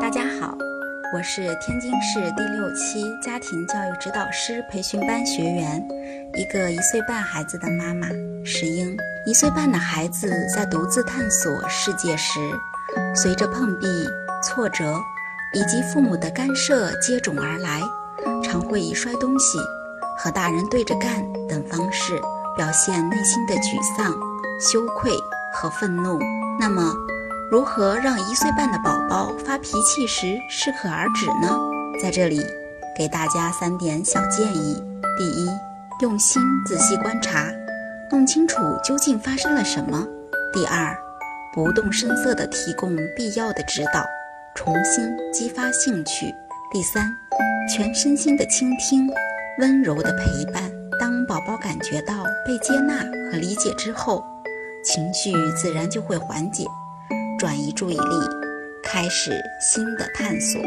大家好，我是天津市第六期家庭教育指导师培训班学员，一个一岁半孩子的妈妈石英。一岁半的孩子在独自探索世界时，随着碰壁、挫折以及父母的干涉接踵而来，常会以摔东西、和大人对着干等方式表现内心的沮丧、羞愧和愤怒。那么，如何让一岁半的宝发脾气时适可而止呢？在这里，给大家三点小建议：第一，用心仔细观察，弄清楚究竟发生了什么；第二，不动声色地提供必要的指导，重新激发兴趣；第三，全身心的倾听，温柔的陪伴。当宝宝感觉到被接纳和理解之后，情绪自然就会缓解。转移注意力，开始新的探索。